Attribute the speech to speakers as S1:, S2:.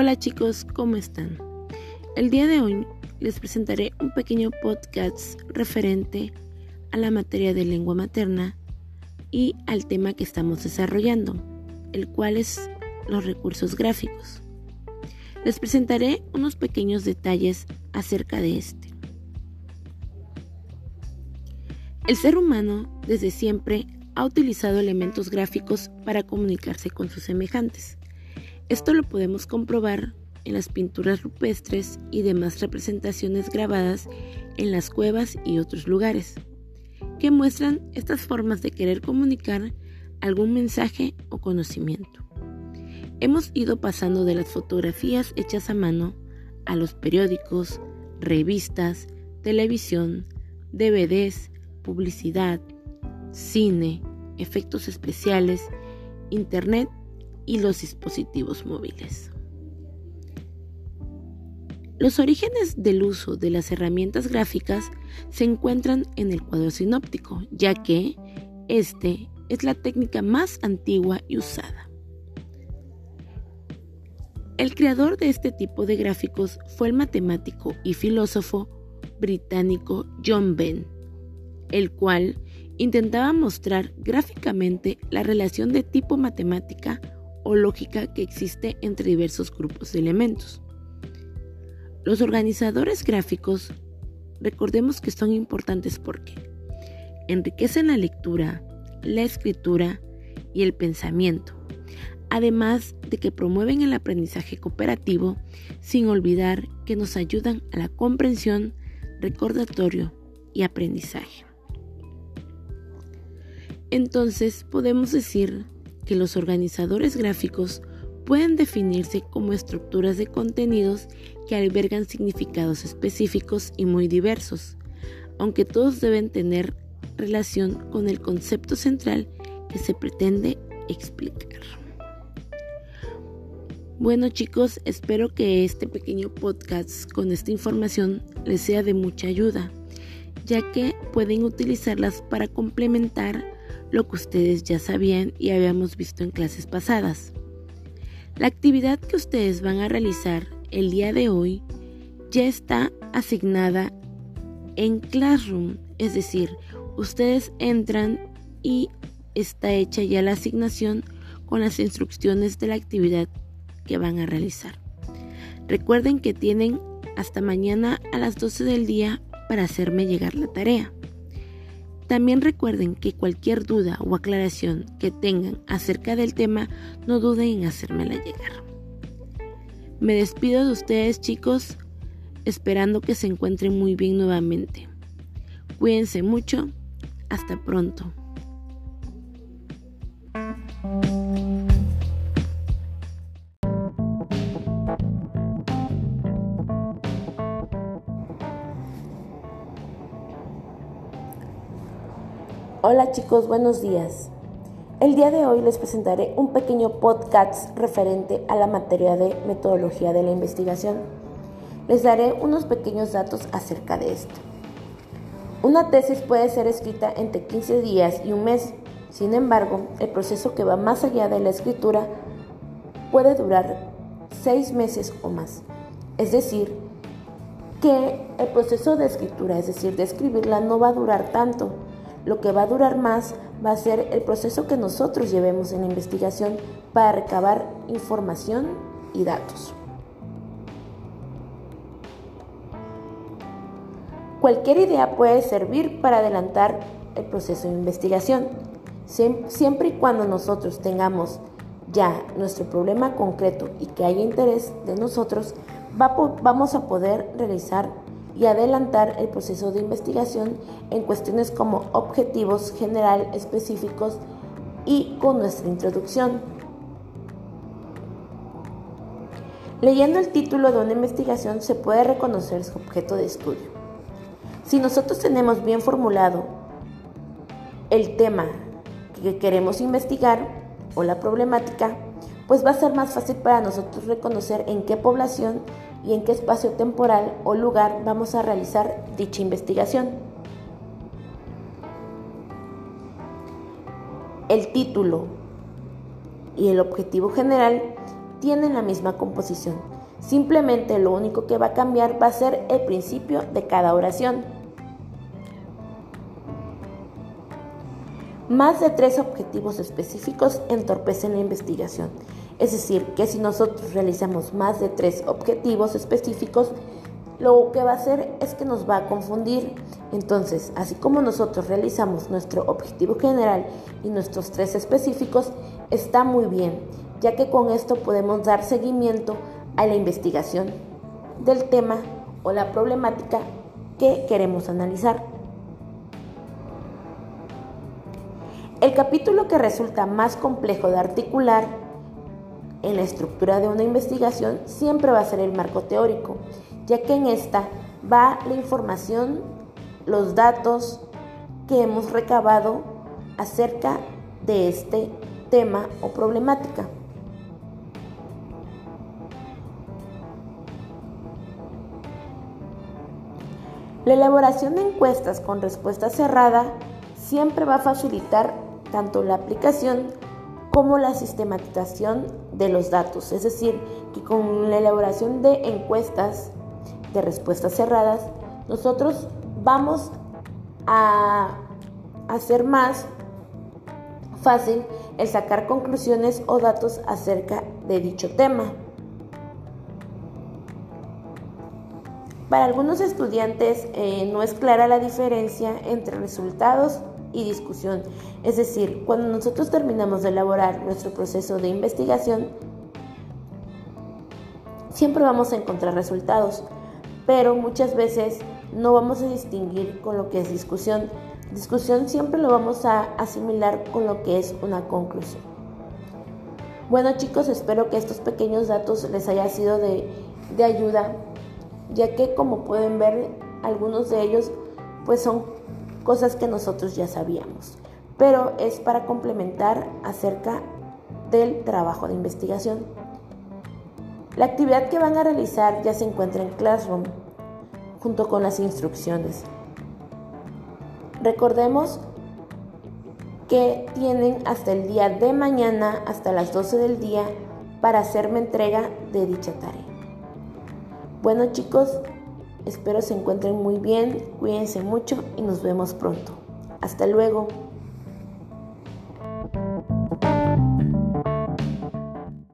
S1: Hola chicos, ¿cómo están? El día de hoy les presentaré un pequeño podcast referente a la materia de lengua materna y al tema que estamos desarrollando, el cual es los recursos gráficos. Les presentaré unos pequeños detalles acerca de este. El ser humano desde siempre ha utilizado elementos gráficos para comunicarse con sus semejantes. Esto lo podemos comprobar en las pinturas rupestres y demás representaciones grabadas en las cuevas y otros lugares, que muestran estas formas de querer comunicar algún mensaje o conocimiento. Hemos ido pasando de las fotografías hechas a mano a los periódicos, revistas, televisión, DVDs, publicidad, cine, efectos especiales, Internet y los dispositivos móviles. Los orígenes del uso de las herramientas gráficas se encuentran en el cuadro sinóptico, ya que este es la técnica más antigua y usada. El creador de este tipo de gráficos fue el matemático y filósofo británico John Venn, el cual intentaba mostrar gráficamente la relación de tipo matemática o lógica que existe entre diversos grupos de elementos. Los organizadores gráficos, recordemos que son importantes porque enriquecen la lectura, la escritura y el pensamiento, además de que promueven el aprendizaje cooperativo sin olvidar que nos ayudan a la comprensión, recordatorio y aprendizaje. Entonces podemos decir que los organizadores gráficos pueden definirse como estructuras de contenidos que albergan significados específicos y muy diversos, aunque todos deben tener relación con el concepto central que se pretende explicar. Bueno chicos, espero que este pequeño podcast con esta información les sea de mucha ayuda, ya que pueden utilizarlas para complementar lo que ustedes ya sabían y habíamos visto en clases pasadas. La actividad que ustedes van a realizar el día de hoy ya está asignada en Classroom, es decir, ustedes entran y está hecha ya la asignación con las instrucciones de la actividad que van a realizar. Recuerden que tienen hasta mañana a las 12 del día para hacerme llegar la tarea. También recuerden que cualquier duda o aclaración que tengan acerca del tema, no duden en hacérmela llegar. Me despido de ustedes chicos, esperando que se encuentren muy bien nuevamente. Cuídense mucho, hasta pronto.
S2: Hola chicos, buenos días. El día de hoy les presentaré un pequeño podcast referente a la materia de metodología de la investigación. Les daré unos pequeños datos acerca de esto. Una tesis puede ser escrita entre 15 días y un mes. Sin embargo, el proceso que va más allá de la escritura puede durar 6 meses o más. Es decir, que el proceso de escritura, es decir, de escribirla, no va a durar tanto lo que va a durar más va a ser el proceso que nosotros llevemos en la investigación para recabar información y datos. Cualquier idea puede servir para adelantar el proceso de investigación, siempre y cuando nosotros tengamos ya nuestro problema concreto y que haya interés de nosotros, vamos a poder realizar y adelantar el proceso de investigación en cuestiones como objetivos general específicos y con nuestra introducción. Leyendo el título de una investigación se puede reconocer su objeto de estudio. Si nosotros tenemos bien formulado el tema que queremos investigar o la problemática, pues va a ser más fácil para nosotros reconocer en qué población y en qué espacio temporal o lugar vamos a realizar dicha investigación. El título y el objetivo general tienen la misma composición. Simplemente lo único que va a cambiar va a ser el principio de cada oración. Más de tres objetivos específicos entorpecen la investigación. Es decir, que si nosotros realizamos más de tres objetivos específicos, lo que va a hacer es que nos va a confundir. Entonces, así como nosotros realizamos nuestro objetivo general y nuestros tres específicos, está muy bien, ya que con esto podemos dar seguimiento a la investigación del tema o la problemática que queremos analizar. El capítulo que resulta más complejo de articular en la estructura de una investigación siempre va a ser el marco teórico, ya que en esta va la información, los datos que hemos recabado acerca de este tema o problemática. La elaboración de encuestas con respuesta cerrada siempre va a facilitar tanto la aplicación como la sistematización de los datos. Es decir, que con la elaboración de encuestas de respuestas cerradas, nosotros vamos a hacer más fácil el sacar conclusiones o datos acerca de dicho tema. Para algunos estudiantes eh, no es clara la diferencia entre resultados y discusión. Es decir, cuando nosotros terminamos de elaborar nuestro proceso de investigación, siempre vamos a encontrar resultados, pero muchas veces no vamos a distinguir con lo que es discusión. Discusión siempre lo vamos a asimilar con lo que es una conclusión. Bueno chicos, espero que estos pequeños datos les haya sido de, de ayuda, ya que como pueden ver, algunos de ellos pues son cosas que nosotros ya sabíamos, pero es para complementar acerca del trabajo de investigación. La actividad que van a realizar ya se encuentra en Classroom, junto con las instrucciones. Recordemos que tienen hasta el día de mañana, hasta las 12 del día, para hacerme entrega de dicha tarea. Bueno chicos, espero se encuentren muy bien, cuídense mucho y nos vemos pronto. Hasta luego.